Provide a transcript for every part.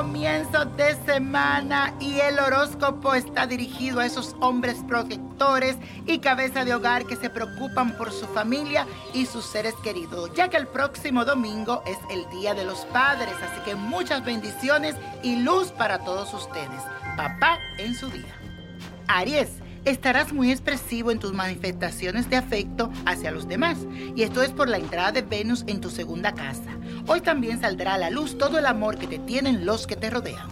comienzo de semana y el horóscopo está dirigido a esos hombres protectores y cabeza de hogar que se preocupan por su familia y sus seres queridos, ya que el próximo domingo es el Día de los Padres, así que muchas bendiciones y luz para todos ustedes. Papá en su día. Aries estarás muy expresivo en tus manifestaciones de afecto hacia los demás. Y esto es por la entrada de Venus en tu segunda casa. Hoy también saldrá a la luz todo el amor que te tienen los que te rodean.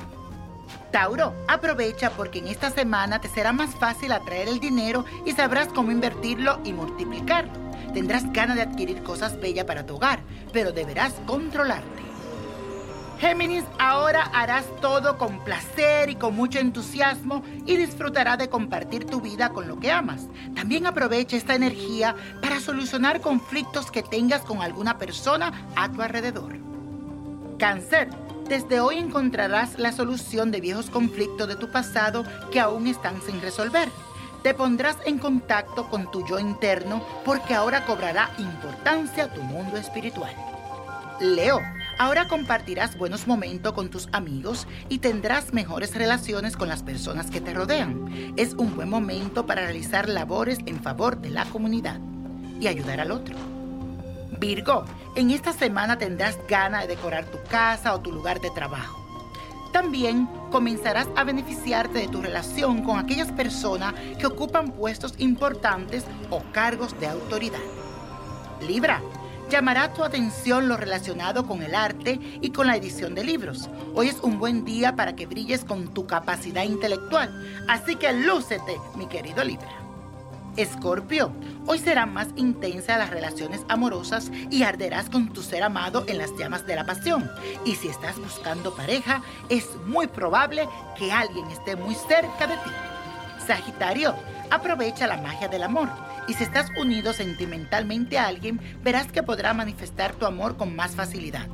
Tauro, aprovecha porque en esta semana te será más fácil atraer el dinero y sabrás cómo invertirlo y multiplicarlo. Tendrás ganas de adquirir cosas bellas para tu hogar, pero deberás controlarte. Géminis, ahora harás todo con placer y con mucho entusiasmo y disfrutarás de compartir tu vida con lo que amas. También aprovecha esta energía para solucionar conflictos que tengas con alguna persona a tu alrededor. Cáncer, desde hoy encontrarás la solución de viejos conflictos de tu pasado que aún están sin resolver. Te pondrás en contacto con tu yo interno porque ahora cobrará importancia tu mundo espiritual. Leo, Ahora compartirás buenos momentos con tus amigos y tendrás mejores relaciones con las personas que te rodean. Es un buen momento para realizar labores en favor de la comunidad y ayudar al otro. Virgo, en esta semana tendrás ganas de decorar tu casa o tu lugar de trabajo. También comenzarás a beneficiarte de tu relación con aquellas personas que ocupan puestos importantes o cargos de autoridad. Libra, llamará tu atención lo relacionado con el arte y con la edición de libros. Hoy es un buen día para que brilles con tu capacidad intelectual, así que lúcete, mi querido Libra. Escorpio, hoy serán más intensas las relaciones amorosas y arderás con tu ser amado en las llamas de la pasión. Y si estás buscando pareja, es muy probable que alguien esté muy cerca de ti. Sagitario, aprovecha la magia del amor y si estás unido sentimentalmente a alguien, verás que podrá manifestar tu amor con más facilidad.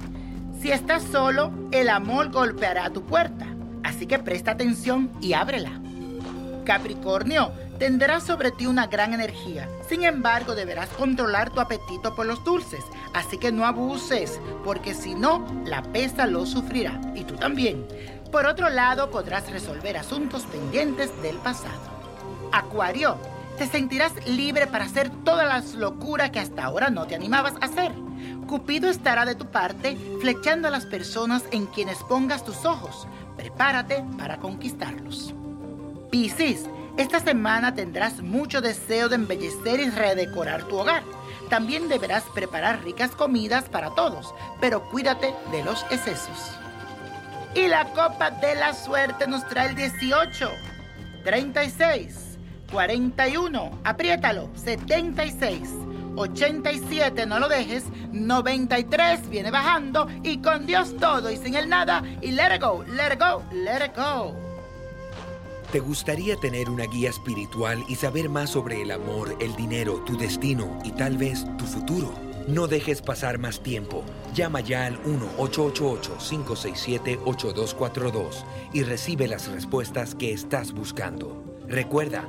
Si estás solo, el amor golpeará tu puerta, así que presta atención y ábrela. Capricornio, tendrás sobre ti una gran energía. Sin embargo, deberás controlar tu apetito por los dulces, así que no abuses, porque si no, la pesa lo sufrirá, y tú también. Por otro lado, podrás resolver asuntos pendientes del pasado. Acuario, te sentirás libre para hacer todas las locuras que hasta ahora no te animabas a hacer. Cupido estará de tu parte, flechando a las personas en quienes pongas tus ojos. Prepárate para conquistarlos. Piscis, esta semana tendrás mucho deseo de embellecer y redecorar tu hogar. También deberás preparar ricas comidas para todos, pero cuídate de los excesos. Y la copa de la suerte nos trae el 18, 36. 41, apriétalo, 76, 87, no lo dejes, 93, viene bajando y con Dios todo y sin el nada y let it go, let it go, let it go. ¿Te gustaría tener una guía espiritual y saber más sobre el amor, el dinero, tu destino y tal vez tu futuro? No dejes pasar más tiempo. Llama ya al 1-888-567-8242 y recibe las respuestas que estás buscando. Recuerda,